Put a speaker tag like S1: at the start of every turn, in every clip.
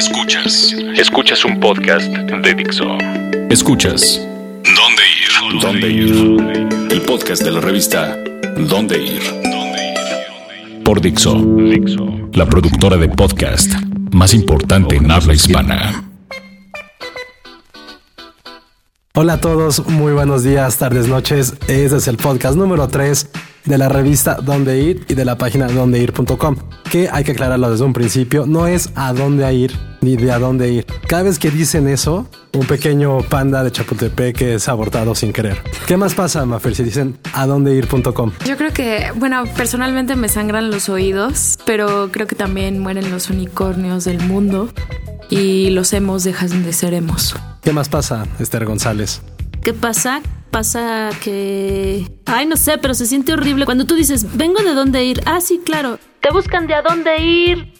S1: Escuchas. Escuchas un podcast de Dixo. Escuchas. ¿Dónde ir? ¿Dónde ir? El podcast de la revista ¿Dónde ir? Por Dixo. La productora de podcast más importante en habla hispana.
S2: Hola a todos, muy buenos días, tardes, noches. Este es el podcast número 3 de la revista Dónde Ir y de la página dondeir.com, que hay que aclararlo desde un principio, no es a dónde ir ni de a dónde ir. Cada vez que dicen eso, un pequeño panda de Chapultepec es abortado sin querer. ¿Qué más pasa, Mafer, si dicen a dónde ir.com?
S3: Yo creo que, bueno, personalmente me sangran los oídos, pero creo que también mueren los unicornios del mundo y los hemos dejan de ser hemos.
S2: ¿Qué más pasa, Esther González?
S4: ¿Qué pasa? Pasa que... Ay, no sé, pero se siente horrible cuando tú dices, vengo de dónde ir. Ah, sí, claro. Te buscan de a dónde ir.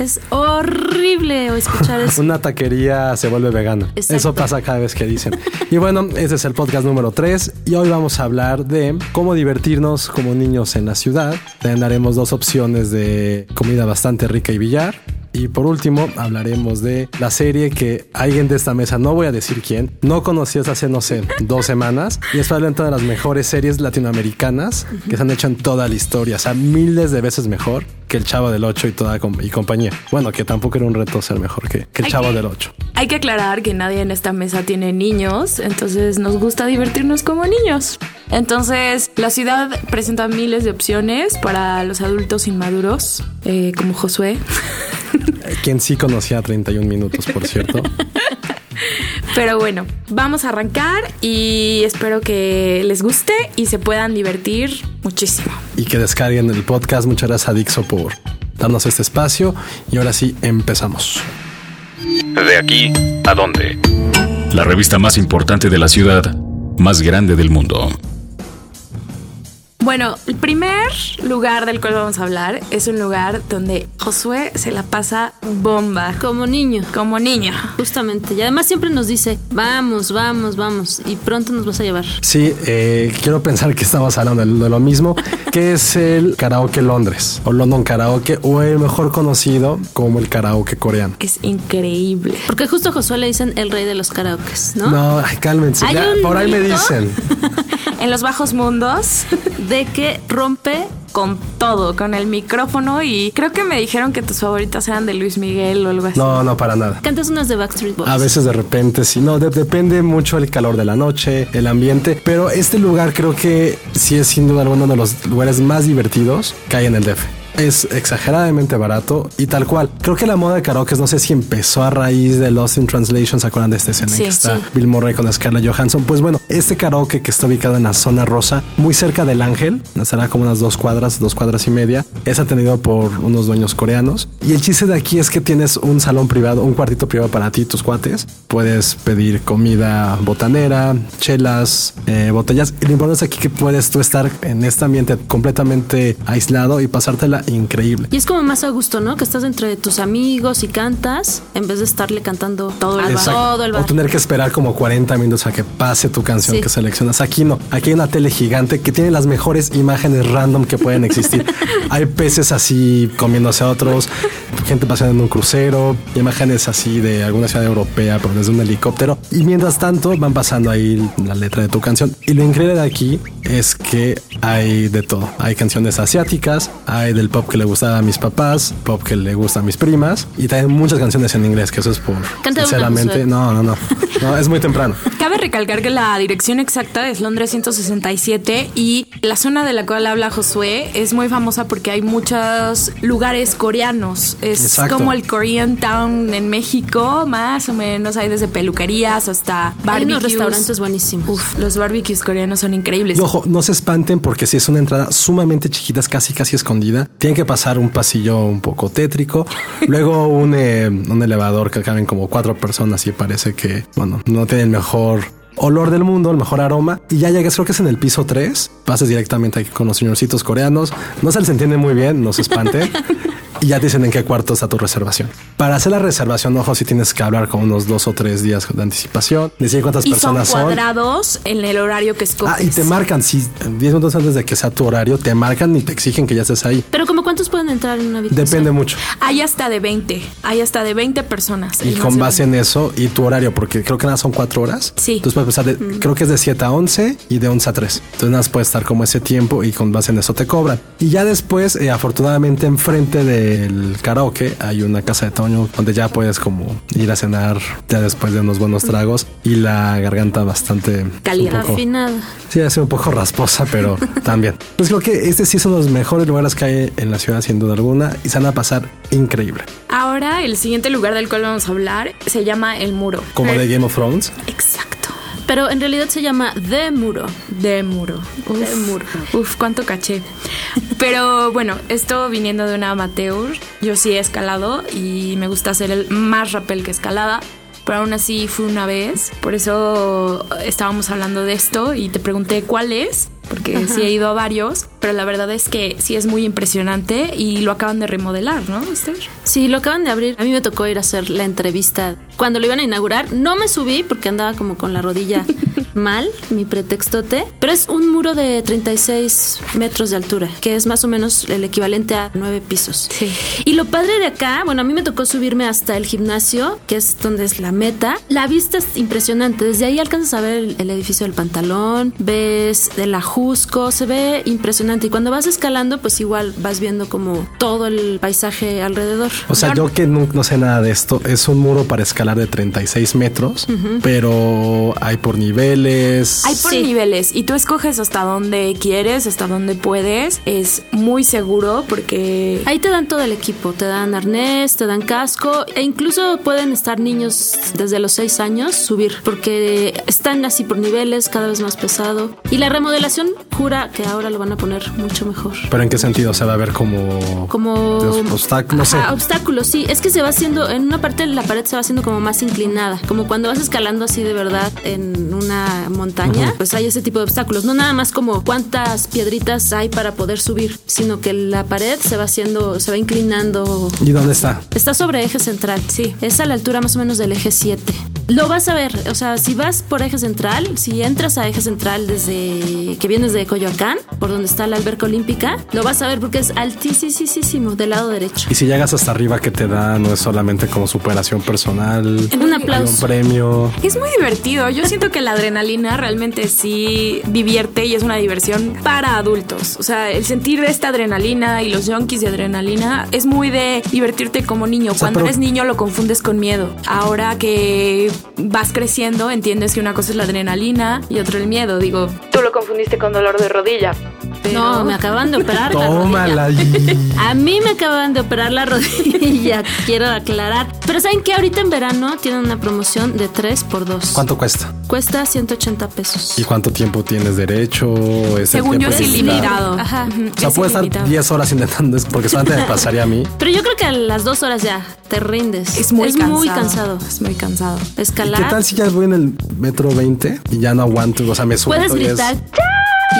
S4: Es horrible escuchar eso.
S2: Una taquería se vuelve vegana.
S4: Exacto.
S2: Eso pasa cada vez que dicen. Y bueno, este es el podcast número 3 y hoy vamos a hablar de cómo divertirnos como niños en la ciudad. También haremos dos opciones de comida bastante rica y billar. Y por último, hablaremos de la serie que alguien de esta mesa, no voy a decir quién, no conoció hasta hace, no sé, dos semanas. Y es probablemente una de las mejores series latinoamericanas que se han hecho en toda la historia. O sea, miles de veces mejor que El Chavo del 8 y toda y compañía. Bueno, que tampoco era un reto ser mejor que, que El
S3: Hay
S2: Chavo
S3: que-
S2: del 8.
S3: Hay que aclarar que nadie en esta mesa tiene niños, entonces nos gusta divertirnos como niños. Entonces, la ciudad presenta miles de opciones para los adultos inmaduros, eh, como Josué.
S2: Quien sí conocía 31 minutos, por cierto.
S3: Pero bueno, vamos a arrancar y espero que les guste y se puedan divertir muchísimo.
S2: y que descarguen el podcast. Muchas gracias a Dixo por darnos este espacio. Y ahora sí, empezamos.
S1: De aquí a dónde. La revista más importante de la ciudad, más grande del mundo.
S3: Bueno, el primer lugar del cual vamos a hablar es un lugar donde Josué se la pasa bomba,
S4: Como niño.
S3: como niño.
S4: Justamente. Y además siempre nos dice, vamos, vamos, vamos. Y pronto nos vas a llevar.
S2: Sí, eh, quiero pensar que estamos hablando de, lo mismo, que es el karaoke Londres o London Karaoke o el mejor conocido como el karaoke coreano.
S3: Es increíble.
S4: Porque justo a Josué le dicen el rey de los karaokes, ¿no?
S2: No, ay, cálmense.
S4: Hay
S2: ya,
S4: un
S2: por ahí me dicen.
S3: En los bajos mundos,
S4: De que rompe
S3: con todo, con el micrófono y creo que me dijeron que tus favoritas eran de Luis Miguel o algo así.
S2: No, no, para nada.
S4: Cantas unas de Backstreet Boys.
S2: A veces de repente sí, no, de- depende mucho el calor de la noche, el ambiente, pero este lugar creo que sí es sin duda alguno de los lugares más divertidos que hay en el DF. Es exageradamente barato y tal cual. Creo que la moda de karaoke no sé si empezó a raíz de Lost in Translation. ¿Se acuerdan de esta escena en que está
S3: sí.
S2: Bill Murray con Scarlett Johansson? Pues bueno, este karaoke que está ubicado en la zona rosa, muy cerca del Ángel, estará como unas dos cuadras, dos cuadras y media, es atendido por unos dueños coreanos. Y el chiste de aquí es que tienes un salón privado, un cuartito privado para ti y tus cuates. Puedes pedir comida botanera, chelas, eh, botellas. Y lo importante es aquí que puedes tú estar en este ambiente completamente aislado y pasártela increíble.
S4: Y es como más a gusto, ¿no? Que estás entre tus amigos y cantas en vez de estarle cantando todo el bar. Todo el
S2: O
S4: bar.
S2: tener que esperar como 40 minutos a que pase tu canción
S4: Sí.
S2: que seleccionas. Aquí no. Aquí hay una tele gigante que tiene las mejores imágenes random que pueden existir. hay peces así comiéndose a otros, gente paseando en un crucero, imágenes así de alguna ciudad europea, pero desde un helicóptero. Y mientras tanto van pasando ahí la letra de tu canción. Y lo increíble de aquí es que hay de todo. Hay canciones asiáticas, hay del pop que le gustaba a mis papás, pop que le gusta a mis primas y también muchas canciones en inglés, que eso es por
S4: Canta
S2: sinceramente. No, no, no. No, es muy temprano.
S3: Cabe recalcar que la dirección exacta es Londres 167 y la zona de la cual habla Josué es muy famosa porque hay muchos lugares coreanos. Es
S2: Exacto.
S3: como el Korean Town en México, más o menos. Hay desde peluquerías hasta
S4: Hay
S3: barbecues.
S4: unos restaurantes buenísimos.
S3: Uf, los barbecues coreanos son increíbles.
S2: Y ojo, no se espanten porque si es una entrada sumamente chiquita, es casi casi escondida. Tienen que pasar un pasillo un poco tétrico, luego un, eh, un elevador que caben como cuatro personas y parece que, bueno, no tiene el mejor olor del mundo, el mejor aroma. Y ya llegas, creo que es en el piso 3, pasas directamente aquí con los señorcitos coreanos. No se les entiende muy bien, no se espanten. y ya te dicen en qué cuarto está tu reservación. Para hacer la reservación, ojo, si tienes que hablar con unos dos o tres días de anticipación, decir cuántas
S3: y
S2: personas
S3: son
S2: son.
S3: cuadrados en el horario que escoges.
S2: Ah, y te marcan, si 10 minutos antes de que sea tu horario, te marcan y te exigen que ya estés ahí.
S4: Pero como cuántos pueden entrar en una habitación.
S2: Depende mucho.
S3: Hay hasta de 20, hay hasta de 20 personas.
S2: Y con base en eso y tu horario, porque creo que nada son cuatro horas.
S3: Sí.
S2: Entonces puedes empezar de, creo que es de 7 a 11 y de 11 a 3. Entonces nada más puede estar como ese tiempo y con base en eso te cobran. Y ya después, eh, afortunadamente, enfrente del karaoke hay una casa de Toño donde ya puedes como ir a cenar ya después de unos buenos tragos y la garganta bastante poco-
S4: Afinada.
S2: Sí, hace un poco rasposa, pero también. Pues creo que este sí son los mejores lugares que hay en la ciudad, sin duda alguna, y se van a pasar increíble.
S3: Ahora, el siguiente lugar del cual vamos a hablar se llama El Muro.
S2: Como de Game of Thrones.
S3: Exacto.
S4: Pero en realidad se llama The Muro.
S3: De muro.
S4: De muro.
S3: Uf, cuánto caché. Pero bueno, esto viniendo de una amateur, yo sí he escalado y me gusta hacer el más rappel que escalada. Pero aún así fui una vez. Por eso estábamos hablando de esto y te pregunté cuál es. Porque sí he ido a varios. Pero la verdad es que sí es muy impresionante y lo acaban de remodelar, ¿no, Esther?
S4: Sí, lo acaban de abrir. A mí me tocó ir a hacer la entrevista. Cuando lo iban a inaugurar, no me subí porque andaba como con la rodilla mal, mi pretextote. Pero es un muro de 36 metros de altura, que es más o menos el equivalente a nueve pisos.
S3: Sí.
S4: Y lo padre de acá, bueno, a mí me tocó subirme hasta el gimnasio, que es donde es la meta. La vista es impresionante. Desde ahí alcanzas a ver el, el edificio del pantalón, ves del ajusco, se ve impresionante. Y cuando vas escalando, pues igual vas viendo como todo el paisaje alrededor.
S2: O sea, yo que no, no sé nada de esto, es un muro para escalar de 36 metros, pero hay por niveles.
S3: Hay por
S4: Sí.
S3: niveles y tú escoges hasta dónde quieres, hasta dónde puedes. Es muy seguro porque
S4: Ahí te dan todo el equipo, te dan arnés, te dan casco e incluso pueden estar niños desde los 6 años subir porque están así por niveles, cada vez más pesado. Y la remodelación jura que ahora lo van a poner mucho mejor.
S2: Pero en qué sentido se va a ver como.
S4: Como
S2: obstáculos, no
S4: Ajá,
S2: sé.
S4: obstáculos, sí. Es que se va haciendo, en una parte de la pared se va haciendo como más inclinada. Como cuando vas escalando así de verdad en una montaña, pues hay ese tipo de obstáculos. No nada más como cuántas piedritas hay para poder subir, sino que la pared se va haciendo, se va inclinando
S2: ¿Y dónde está?
S4: Está sobre eje central, sí. Es a la altura más o menos del eje 7. Lo vas a ver, o sea, si vas por eje central, si entras a eje central desde que vienes de Coyoacán, por donde está la alberca olímpica, lo vas a ver porque es altísimo del lado derecho.
S2: Y si llegas hasta arriba, que te da? No es solamente como superación personal.
S4: Un
S2: Hay un
S4: aplauso.
S2: premio.
S3: es muy divertido. Yo siento que la adrenalina realmente sí divierte y es una diversión para adultos. O sea, el sentir esta adrenalina y los junkies de adrenalina es muy de divertirte como niño.
S2: sea,
S3: Cuando
S2: pero-
S3: eres niño lo confundes con miedo. Ahora que vas creciendo, entiendes que una cosa es la adrenalina y otra el miedo. Digo, tú lo confundiste con dolor de rodilla. Pero...
S4: No, me acaban de operar la
S2: Tómala.
S4: rodilla.
S2: y-
S4: A mí me acaban de operar la rodilla, quiero aclarar. Pero ¿saben que Ahorita en verano tienen una promoción de 3 por 2.
S2: ¿Cuánto cuesta?
S4: Cuesta 180 pesos.
S2: ¿Y cuánto tiempo tienes derecho? ¿Es
S3: Según yo es ilimitado.
S4: Ajá.
S2: O sea,
S3: es
S2: estar
S3: ilimitado.
S2: 10 horas intentando, es- porque solamente me pasaría a mí.
S4: Pero yo creo que a las dos horas ya te rindes.
S3: Es muy cansado.
S4: muy cansado.
S3: Es muy cansado.
S2: ¿Y
S4: Escalar.
S2: qué tal si ya voy en el metro 20 y ya no aguanto? O sea, me suelto
S4: Puedes
S2: y es-
S4: gritar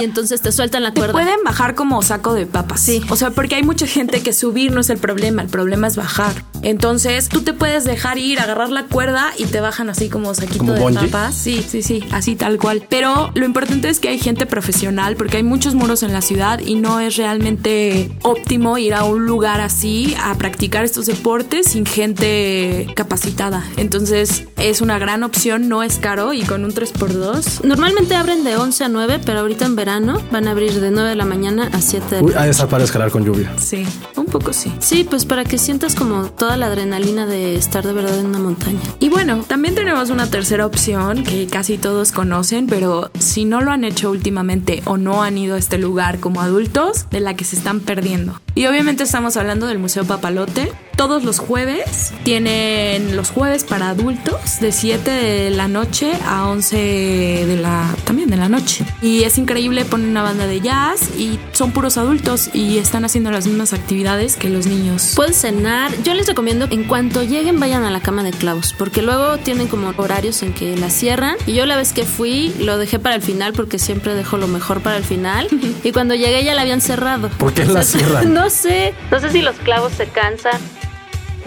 S4: y entonces te sueltan la
S3: Te
S4: cuerda.
S3: pueden bajar como saco de papas.
S4: Sí.
S3: O sea, porque hay mucha gente que subir no es el problema, el problema es bajar. Entonces, tú te puedes dejar ir, agarrar la cuerda y te bajan así como saquito
S2: ¿Como
S3: de
S2: bungee?
S3: papas. Sí, sí, sí, así tal cual. Pero lo importante es que hay gente profesional porque hay muchos muros en la ciudad y no es realmente óptimo ir a un lugar así a practicar estos deportes sin gente capacitada. Entonces, es una gran opción, no es caro y con un 3x2
S4: Normalmente abren de 11 a 9, pero ahorita en verano van a abrir de 9 de la mañana a 7 de la
S2: Uy, ahí está para escalar con lluvia.
S3: Sí, un poco sí.
S4: Sí, pues para que sientas como toda la adrenalina de estar de verdad en una montaña.
S3: Y bueno, también tenemos una tercera opción que casi todos conocen, pero si no lo han hecho últimamente o no han ido a este lugar como adultos, de la que se están perdiendo. Y obviamente estamos hablando del Museo Papalote, todos los jueves. Tienen los jueves para adultos de 7 de la noche a 11 de la también de la noche. Y es increíble, ponen una banda de jazz y son puros adultos y están haciendo las mismas actividades que los niños.
S4: Pueden cenar. Yo les recomiendo en cuanto lleguen vayan a la cama de clavos, porque luego tienen como horarios en que la cierran. Y yo la vez que fui lo dejé para el final porque siempre dejo lo mejor para el final. y cuando llegué ya la habían cerrado.
S2: ¿Por qué la cierran?
S4: No sé. No sé si los clavos se cansan.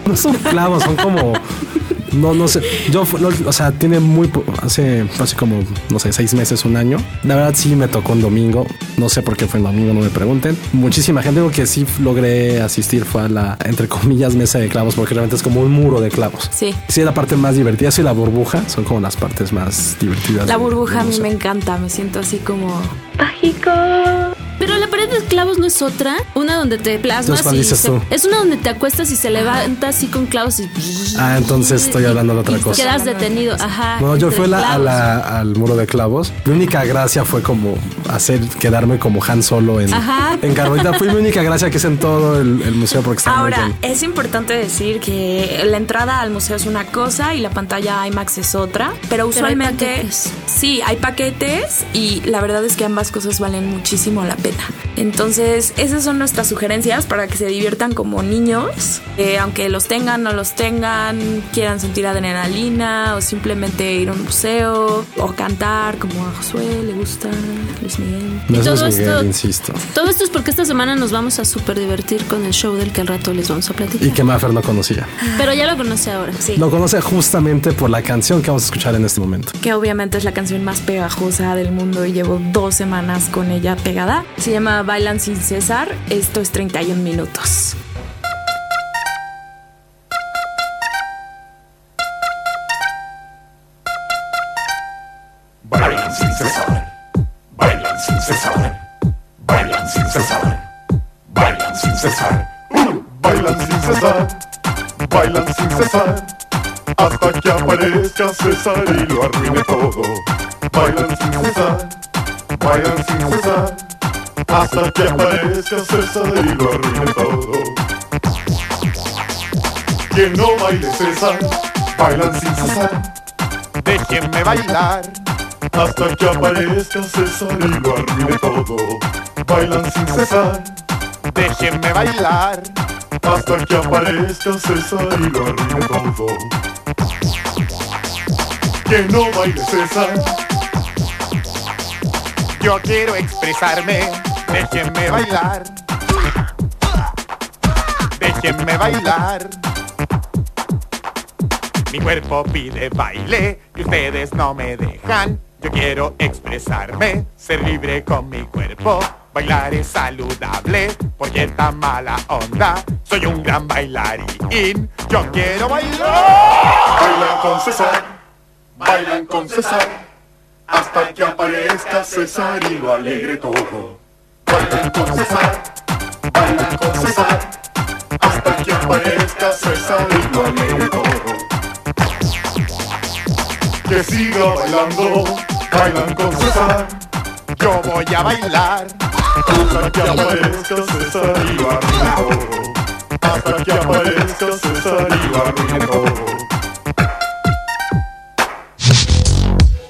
S2: No son clavos, son como no, no sé. Yo, o sea, tiene muy. Hace, hace como, no sé, seis meses, un año. La verdad, sí me tocó un domingo. No sé por qué fue el domingo, no me pregunten. Muchísima gente. Digo que sí logré asistir fue a la, entre comillas, mesa de clavos, porque realmente es como un muro de clavos.
S3: Sí.
S2: Sí, es la parte más divertida. Sí, la burbuja son como las partes más divertidas.
S3: La burbuja a mí me encanta. Me siento así como
S4: mágico. Pero la pared de clavos no es otra, una donde te plasmas
S2: y
S4: es una donde te acuestas y se levanta así con clavos y
S2: Ah, entonces estoy hablando de otra cosa.
S4: Quedas detenido, ajá.
S2: No, yo fui al muro de clavos. Mi única gracia fue como hacer quedarme como Han Solo en en Carbolita. Fue mi única gracia que es en todo el, museo porque está
S3: Ahora, es importante decir que la entrada al museo es una cosa y la pantalla IMAX es otra, pero usualmente sí, hay paquetes y la verdad es que ambas cosas valen muchísimo la pena. Entonces, esas son nuestras sugerencias para que se diviertan como niños, aunque los tengan, no los tengan, quieran sentir adrenalina o simplemente ir a un museo o cantar como a Josué le gusta, Luis Miguel.
S2: No, todo esto, insisto.
S4: Todo esto es porque esta semana nos vamos a súper divertir con el show del que al rato les vamos a platicar.
S2: Y que Maffer no conocía.
S4: Pero ya lo conoce ahora. Sí.
S2: Lo conoce justamente por la canción que vamos a escuchar en este momento.
S3: Que obviamente es la canción más pegajosa del mundo y llevo dos semanas con ella pegada. Se llama Bailan sin César. Esto es 31 minutos.
S5: Bailan sin cesar, bailan sin cesar, bailan sin cesar, bailan sin cesar, bailan sin cesar, bailan sin cesar, hasta que aparezca César y lo arruine. Hasta que aparezca César y lo arruine todo. Que no baile César, bailan sin cesar, déjenme bailar hasta que aparezca César y lo arruine todo. Bailan sin cesar, déjenme bailar. Hasta que aparezca César y lo arruine todo. Que no baile César. Yo quiero expresarme, déjenme bailar. Déjenme bailar. Mi cuerpo pide baile y ustedes no me dejan. Yo quiero expresarme, ser libre con mi cuerpo. Bailar es saludable, porque esta mala onda. Soy un gran bailarín, yo quiero bailar. Bailan con César, bailan con César, hasta que aparezca César y lo alegre todo. Bailan con César, bailan con César, hasta que aparezca alegre todo. Que siga bailando bailan con César. Yo voy a bailar hasta que aparezca arruine todo. Hasta que aparezca arruine todo.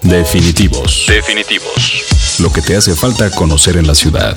S1: Definitivos. Definitivos. Lo que te hace falta conocer en la ciudad.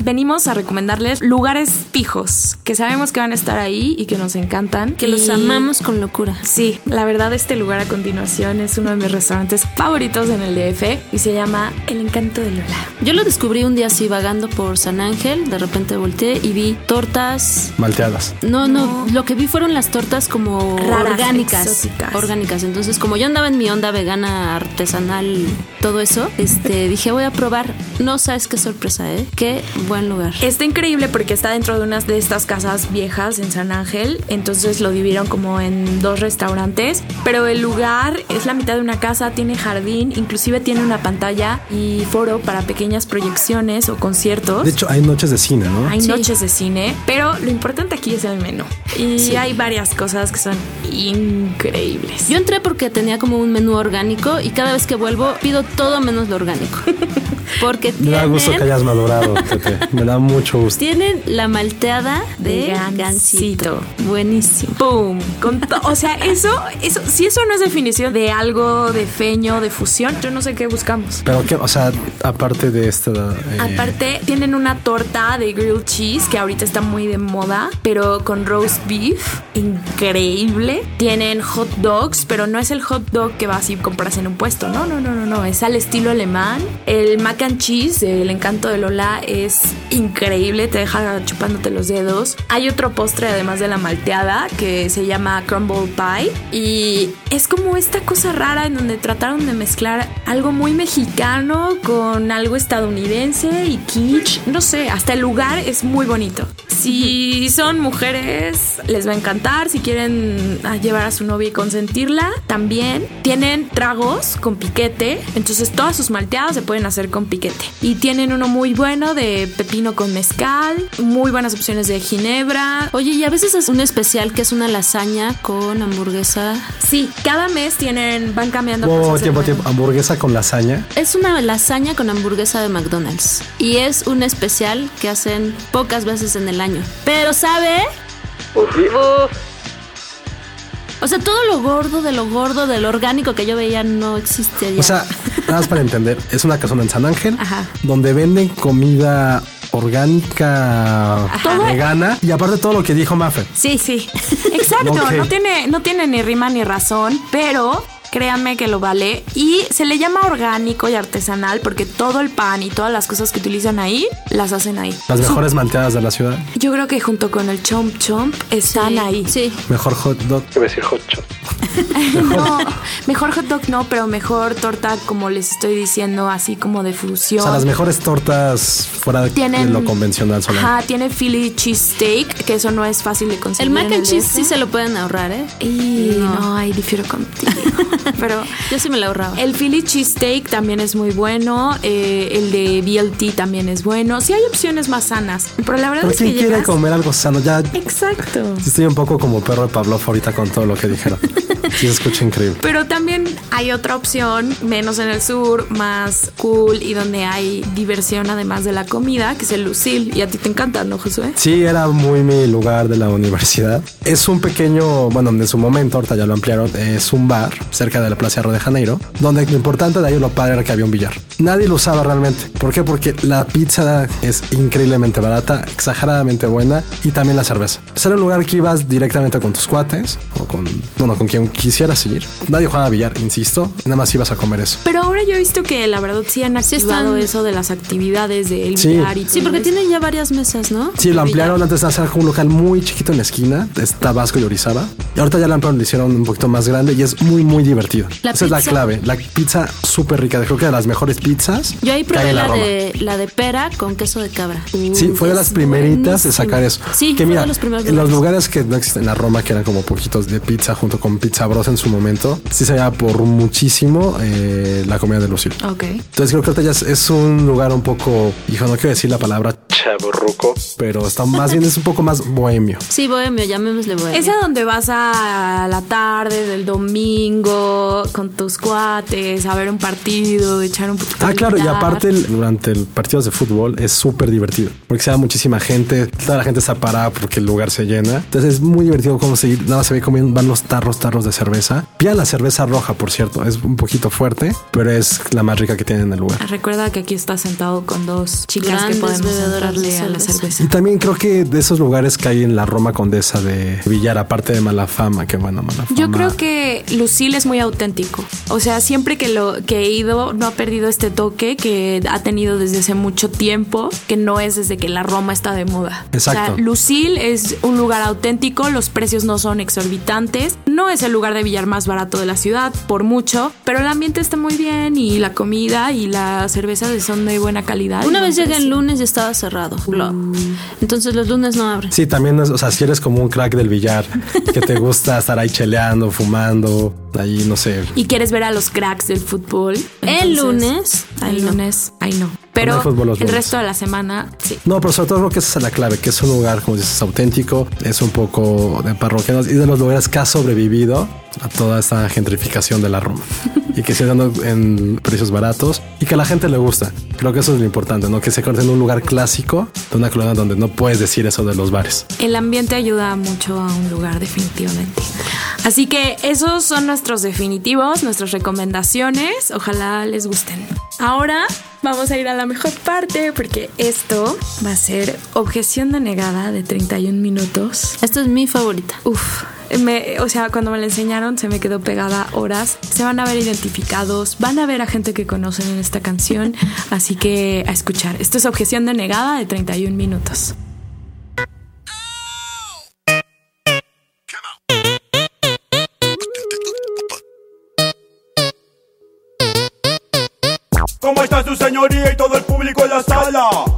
S3: Venimos a recomendarles lugares fijos que sabemos que van a estar ahí y que nos encantan.
S4: Que los amamos con locura.
S3: Sí, la verdad este lugar a continuación es uno de mis restaurantes favoritos en el DF y se llama El Encanto de Lola.
S4: Yo lo descubrí un día así vagando por San Ángel, de repente volteé y vi tortas...
S2: Malteadas.
S4: No, no, lo que vi fueron las tortas como orgánicas. Orgánicas. Entonces como yo andaba en mi onda vegana, artesanal, todo eso, este, dije voy a probar. No sabes qué sorpresa, ¿eh? Qué buen lugar.
S3: Está increíble porque está dentro de una de estas casas viejas en San Ángel, entonces lo dividieron como en dos restaurantes, pero el lugar es la mitad de una casa, tiene jardín, inclusive tiene una pantalla y foro para pequeñas proyecciones o conciertos.
S2: De hecho, hay noches de cine, ¿no?
S3: Hay noches de cine, pero lo importante aquí es el menú. Y hay varias cosas que son increíbles.
S4: Yo entré porque tenía como un menú orgánico y cada vez que vuelvo pido todo menos lo orgánico. Porque
S2: Me da gusto que hayas madurado, Me da mucho gusto.
S4: Tienen la malteada de,
S3: De
S4: gansito.
S3: gansito.
S4: Buenísimo.
S3: ¡Pum! Con o sea, eso, eso, si eso no es definición de algo de feño, de fusión, yo no sé qué buscamos.
S2: Pero que, o sea, aparte de esta. eh,
S3: Aparte, tienen una torta de grilled cheese que ahorita está muy de moda, pero con roast beef, increíble. Tienen hot dogs, pero no es el hot dog que vas y compras en un puesto. No, no, no, no, no. Es al estilo alemán. El mac and cheese, el encanto de Lola, es increíble. Te deja chupándote los dedos. Hay otro postre además de la malteada que se llama crumble pie y es como esta cosa rara en donde trataron de mezclar algo muy mexicano con algo estadounidense y kitsch. No sé, hasta el lugar es muy bonito. Si son mujeres, les va a encantar. Si quieren ah, llevar a su novia y consentirla, también tienen tragos con piquete. Entonces todas sus malteadas se pueden hacer con piquete. Y tienen uno muy bueno de pepino con mezcal, muy buenas opciones de ginebra.
S4: Oye, y a veces es un especial que es una lasaña con hamburguesa.
S3: Sí, cada mes tienen, van cambiando
S2: wow,
S3: cosas.
S2: tiempo, tiempo. Hamburguesa con lasaña.
S4: Es una lasaña con hamburguesa de McDonald's. Y es un especial que hacen pocas veces en el año. Pero, ¿sabe? O sea, todo lo gordo de lo gordo, de lo orgánico que yo veía no existe allá.
S2: O sea, nada más para entender, es una casona en San Ángel
S3: Ajá.
S2: donde venden comida orgánica vegana y aparte todo lo que dijo Maffer.
S3: Sí, sí. Exacto, no, tiene, no tiene ni rima ni razón, pero créanme que lo vale. Y se le llama orgánico y artesanal porque todo el pan y todas las cosas que utilizan ahí, las hacen ahí.
S2: Las mejores manteadas de la ciudad.
S3: Yo creo que junto con el chomp chomp están
S4: Sí,
S3: ahí.
S4: Sí.
S2: Mejor hot dog. A decir hot shot.
S3: No, mejor hot dog no, pero mejor torta, como les estoy diciendo, así como de fusión.
S2: O sea, las mejores tortas fuera de,
S3: Tienen
S2: de lo convencional son.
S3: Ajá, tiene Philly cheesesteak, que eso no es fácil de conseguir.
S4: El mac and cheese
S3: DF.
S4: sí se lo pueden ahorrar, ¿eh?
S3: Y
S4: No.
S3: no, ahí difiero contigo. Pero
S4: Yo sí me lo ahorraba.
S3: el Philly cheesesteak también es muy bueno. eh, el de BLT también es bueno. Sí hay opciones más sanas. Pero la verdad
S2: Pero
S3: es que
S2: ¿quién quiere
S3: llegas-
S2: comer algo sano? Ya
S3: Exacto.
S2: estoy un poco como perro de Pavlov ahorita con todo lo que dijeron. Sí, se escucha increíble.
S3: Pero también hay otra opción, menos en el sur, más cool y donde hay diversión además de la comida, que es el Lucille. Y a ti te encanta, ¿no, Josué?
S2: Sí, era muy mi lugar de la universidad. Es un pequeño, bueno, en su momento, ahorita ya lo ampliaron, es un bar cerca de la Plaza Río de Janeiro, donde lo importante de ahí lo padre era que había un billar. Nadie lo usaba realmente. ¿Por qué? Porque la pizza es increíblemente barata, exageradamente buena y también la cerveza. Pues era un lugar que ibas directamente con tus cuates o con, bueno, con quien quisieras ir. Nadie jugaba billar, insisto, nada más ibas a comer eso.
S3: Pero ahora yo he visto que la verdad sí han
S4: Sí
S3: activado
S4: están-
S3: eso de las actividades del
S2: Sí.
S3: billar y
S4: Sí, porque tienen ya varias mesas, ¿no?
S2: Sí, lo
S4: De
S2: ampliaron
S4: billar.
S2: antes de hacer un local muy chiquito en la esquina, es Tabasco y Orizaba. Y ahorita ya lo ampliaron, lo hicieron un poquito más grande y es muy, muy divertido.
S4: La
S2: Esa es la clave. La pizza súper rica, creo que de las mejores pizzas.
S4: Yo ahí probé la, de, la de pera con queso de cabra.
S2: Sí, fue de las primeritas de sacar eso.
S4: Sí,
S2: que
S4: fue
S2: mira,
S4: de los primeros
S2: en los
S4: lugares.
S2: lugares que no existen en la Roma, que eran como poquitos de pizza junto con Pizza Bros en su momento, sí se veía por muchísimo eh, la comida de Lucille.
S3: Ok.
S2: Entonces creo que ahorita ya es, es un lugar un poco, hijo, no quiero decir la palabra chaburruco, pero está más bien es un poco más bohemio.
S4: Sí, bohemio, llamémosle bohemio.
S3: Es a donde vas a la tarde del domingo con tus cuates a ver un partido, echar un poquito
S2: Ah,
S3: de
S2: claro, y aparte el- durante el partidos de fútbol es súper divertido, porque se da muchísima gente, toda la gente está parada porque el lugar se llena. Entonces es muy divertido cómo seguir, nada más se ve cómo van los tarros, tarros de cerveza. Pida la cerveza roja, por cierto, es un poquito fuerte, pero es la más rica que tiene en el lugar.
S3: Recuerda que aquí estás sentado con dos chicas
S4: Grandes
S3: que podemos
S4: de
S3: entrarle a la
S4: cerveza.
S2: Y también creo que de esos lugares que hay en la Roma Condesa de Villar, aparte de mala fama, que bueno, mala fama.
S3: Yo creo que Lucille es muy auténtico. O sea, siempre que lo que he ido no ha perdido este toque que ha tenido desde hace mucho tiempo, que no es desde que la Roma está de moda.
S2: Exacto.
S3: O sea, Lucille es un lugar auténtico, los precios no son exorbitantes, no es el lugar de billar más barato de la ciudad por mucho, pero el ambiente está muy bien y la comida y la cerveza son de buena calidad.
S4: Una vez llegué el lunes y estaba cerrado. Lo- Entonces los lunes no abren.
S2: Sí, también, es- o sea, si eres como un crack del billar, que te gusta estar ahí cheleando, fumando, ahí, no sé.
S3: Y quieres ver a los cracks del fútbol.
S4: El lunes,
S3: El lunes, ay no. Pero el resto de la semana, sí.
S2: No, pero sobre todo creo que esa es la clave, que es un lugar, como dices, auténtico, es un poco de parroquianos y de los lugares que ha sobrevivido a toda esta gentrificación de la Roma y que sigue dando en precios baratos y que a la gente le gusta. Creo que eso es lo importante, ¿no? Que se convierte en un lugar clásico de una colonia donde no puedes decir eso de los bares.
S3: El ambiente ayuda mucho a un lugar definitivamente. Así que esos son nuestros definitivos, nuestras recomendaciones. Ojalá les gusten. Ahora vamos a ir a la mejor parte porque esto va a ser objeción denegada de 31 minutos.
S4: Esta es mi favorita.
S3: Uf, o sea, cuando me la enseñaron se me quedó pegada horas. Se van a ver identificados, van a ver a gente que conocen en esta canción, así que a escuchar. Esto es objeción denegada de 31 minutos.
S6: ¿Cómo está su señoría y todo el público en la sala?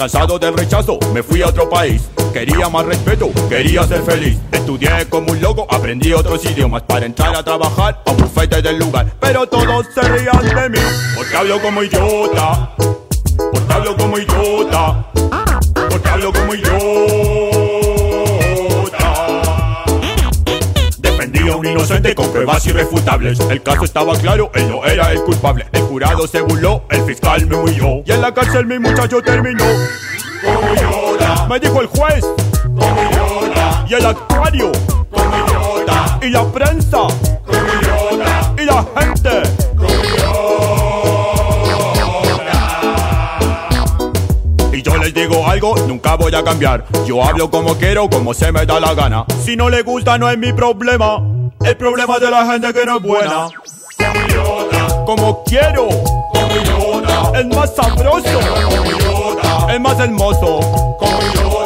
S6: Cansado del rechazo, me fui a otro país. Quería más respeto, quería ser feliz. Estudié como un loco, aprendí otros idiomas para entrar a trabajar a un bufete del lugar. Pero todos se reían de mí, porque hablo como idiota. Porque hablo como idiota. Porque hablo como idiota. Un inocente con pruebas irrefutables. El caso estaba claro, él no era el culpable. El jurado se burló, el fiscal me huyó. Y en la cárcel mi muchacho terminó. Como idiota. Me dijo el juez. Como idiota. Y el actuario. Como idiota. Y la prensa. Como idiota. Y la gente. Les digo algo, nunca voy a cambiar. Yo hablo como quiero, como se me da la gana. Si no le gusta, no es mi problema. El problema de la gente que no es buena. Como quiero. Como. El más sabroso. Como. El más hermoso. Como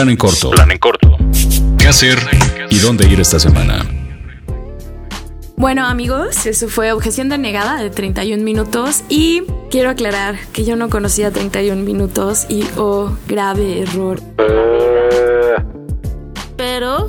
S1: Plan en corto. Plan en corto. ¿Qué hacer y dónde ir esta semana?
S3: Bueno amigos, eso fue objeción denegada de 31 minutos y quiero aclarar que yo no conocía 31 minutos y oh, grave error.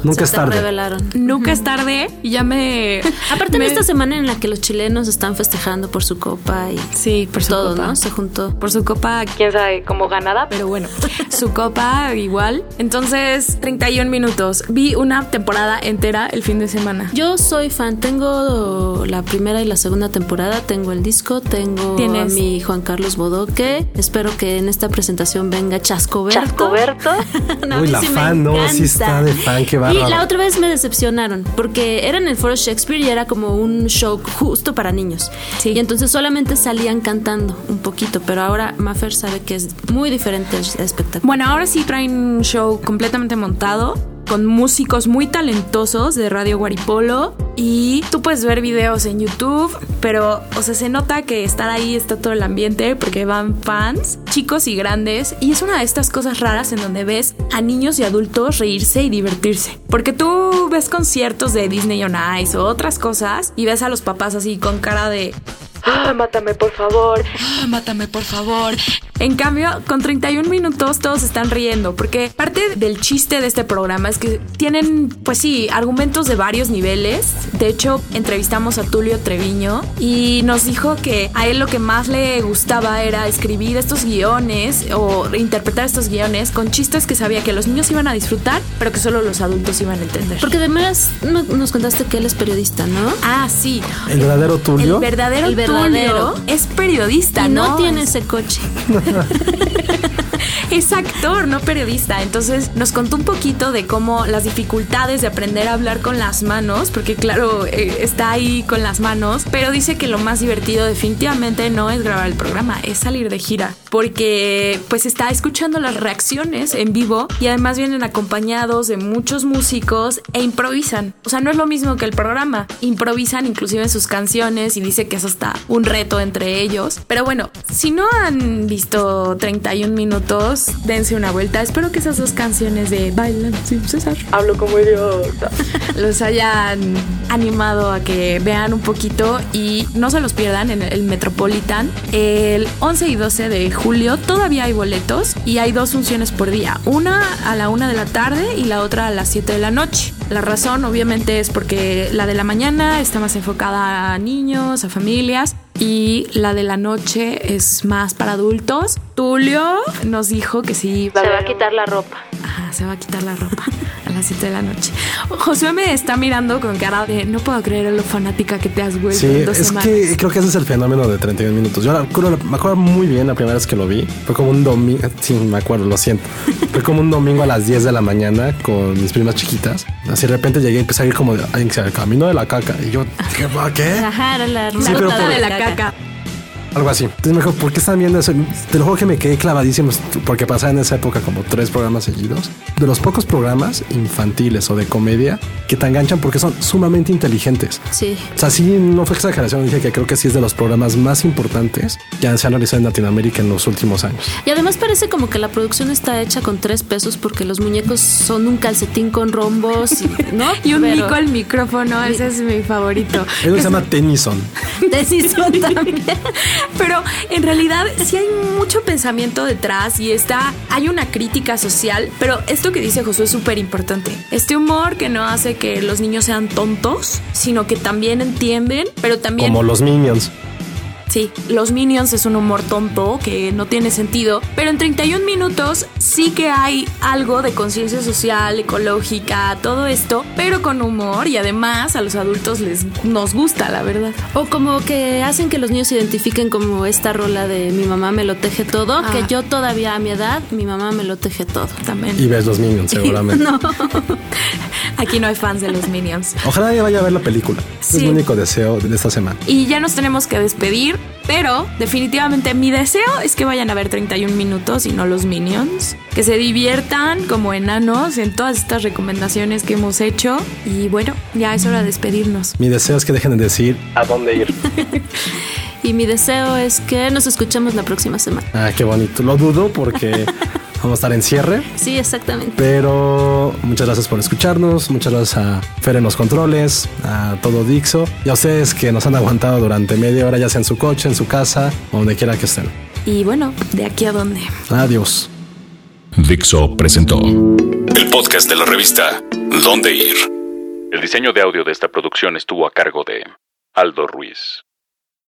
S2: Nunca
S4: se
S2: es
S4: te
S2: tarde.
S4: revelaron.
S3: Nunca es tarde y ya me...
S4: Aparte
S3: me-
S4: en esta semana en la que los chilenos están festejando por su copa y
S3: Sí, por su
S4: todo,
S3: copa.
S4: ¿no? Se juntó.
S3: Por su copa, quién sabe cómo ganada, pero bueno, su copa igual. Entonces, 31 minutos. Vi una temporada entera el fin de semana.
S4: Yo soy fan, tengo la primera y la segunda temporada, tengo el disco, tengo
S3: ¿Tienes?
S4: a mi Juan Carlos Bodoque. Espero que en esta presentación venga Chascoberto.
S3: Chascoberto.
S4: No,
S2: Uy, la
S4: sí me
S2: fan, ¿no? Sí está de fan, qué bárbaro.
S4: Y la otra vez me decepcionaron, porque era en el Foro Shakespeare y era como un show justo para niños.
S3: Sí.
S4: Y entonces solamente salían cantando un poquito, pero ahora Maffer sabe que es muy diferente el espectáculo.
S3: Bueno, ahora sí traen un show completamente montado con músicos muy talentosos de Radio Guaripolo y tú puedes ver videos en YouTube, pero o sea, se nota que estar ahí está todo el ambiente porque van fans, chicos y grandes, y es una de estas cosas raras en donde ves a niños y adultos reírse y divertirse. Porque tú ves conciertos de Disney on Ice o otras cosas y ves a los papás así con cara de Ah, mátame por favor. Ah, mátame por favor. En cambio, con 31 minutos todos están riendo, porque parte del chiste de este programa es que tienen, pues sí, argumentos de varios niveles. De hecho, entrevistamos a Tulio Treviño y nos dijo que a él lo que más le gustaba era escribir estos guiones o interpretar estos guiones con chistes que sabía que los niños iban a disfrutar, pero que solo los adultos iban a entender.
S4: Porque además no- nos contaste que él es periodista, ¿no?
S3: Ah, sí.
S2: El verdadero Tulio.
S3: El verdadero,
S4: El
S3: Tulio
S4: verdadero.
S3: es periodista,
S4: Y no,
S3: ¿no?
S4: tiene ese coche.
S3: es actor, no periodista. Entonces nos contó un poquito de cómo las dificultades de aprender a hablar con las manos, porque claro, eh, está ahí con las manos, pero dice que lo más divertido definitivamente no es grabar el programa, es salir de gira, porque pues está escuchando las reacciones en vivo y además vienen acompañados de muchos músicos e improvisan. O sea, no es lo mismo que el programa, improvisan inclusive sus canciones y dice que eso está un reto entre ellos. Pero bueno, si no han visto 31 minutos, dense una vuelta. Espero que esas dos canciones de Bailan sin César, hablo como idiota, los hayan animado a que vean un poquito y no se los pierdan en el Metropolitan. El 11 y 12 de julio todavía hay boletos y hay dos funciones por día. Una a la una de la tarde y la otra a las 7 de la noche. La razón obviamente es porque la de la mañana está más enfocada a niños, a familias y la de la noche es más para adultos. Tulio nos dijo que sí.
S4: Se va a quitar la ropa.
S3: Ajá, se va a quitar la ropa a las 7 de la noche. Josué me está mirando con cara de no puedo creer lo fanática que te has vuelto
S2: Sí,
S3: en dos
S2: es
S3: semanas.
S2: que creo que ese es el fenómeno de 31 minutos. Yo la- me acuerdo muy bien la primera vez que lo vi. Fue como un domingo. Sí, me acuerdo, lo siento. Fue como un domingo a las 10 de la mañana con mis primas chiquitas. Así de repente llegué y empecé a ir como de, "Ay, el camino de la caca. Y yo, ¿qué? ¿qué?
S4: Ajá, la
S2: Sí, pero
S4: ruta
S3: de la caca.
S2: Algo así. Entonces me dijo, ¿por qué están viendo eso? Te lo juro que me quedé clavadísimo porque pasaba en esa época como tres programas seguidos. De los pocos programas infantiles o de comedia que te enganchan porque son sumamente inteligentes.
S4: Sí.
S2: O sea, sí, no fue exageración. Dije que creo que sí es de los programas más importantes que se han realizado en Latinoamérica en los últimos años.
S4: Y además parece como que la producción está hecha con tres pesos porque los muñecos son un calcetín con rombos, y- ¿no?
S3: Y un
S4: Pero-
S3: mico al micrófono, ese es mi favorito.
S2: Él se llama Tennyson.
S4: Decisión también.
S3: Pero en realidad sí hay mucho pensamiento detrás y está, hay una crítica social, pero esto que dice Josué es súper importante. Este humor que no hace que los niños sean tontos, sino que también entienden, pero también...
S2: Como los Minions.
S3: Sí, los Minions es un humor tonto que no tiene sentido, pero en 31 minutos sí que hay algo de conciencia social, ecológica, todo esto, pero con humor y además a los adultos les nos gusta, la verdad.
S4: O como que hacen que los niños se identifiquen como esta rola de mi mamá me lo teje todo,
S3: Ah.
S4: que yo todavía a mi edad, mi mamá me lo teje todo.
S3: También.
S2: Y ves los Minions, seguramente.
S3: Aquí no hay fans de los Minions.
S2: Ojalá nadie vaya a ver la película. Es mi único deseo de esta semana.
S3: Y ya nos tenemos que despedir, pero definitivamente mi deseo es que vayan a ver 31 minutos y no los Minions. Que se diviertan como enanos en todas estas recomendaciones que hemos hecho. Y bueno, ya es hora de despedirnos.
S2: Mi deseo es que dejen de decir a dónde ir.
S4: Y mi deseo es que nos escuchemos la próxima semana.
S2: Ah, qué bonito. Lo dudo porque vamos a estar en cierre.
S4: Sí, exactamente.
S2: Pero muchas gracias por escucharnos. Muchas gracias a Fer en los controles, a todo Dixo y a ustedes que nos han aguantado durante media hora, ya sea en su coche, en su casa o donde quiera que estén.
S3: Y bueno, ¿de aquí a dónde?
S2: Adiós.
S1: Dixo presentó el podcast de la revista Dónde Ir. El diseño de audio de esta producción estuvo a cargo de Aldo Ruiz.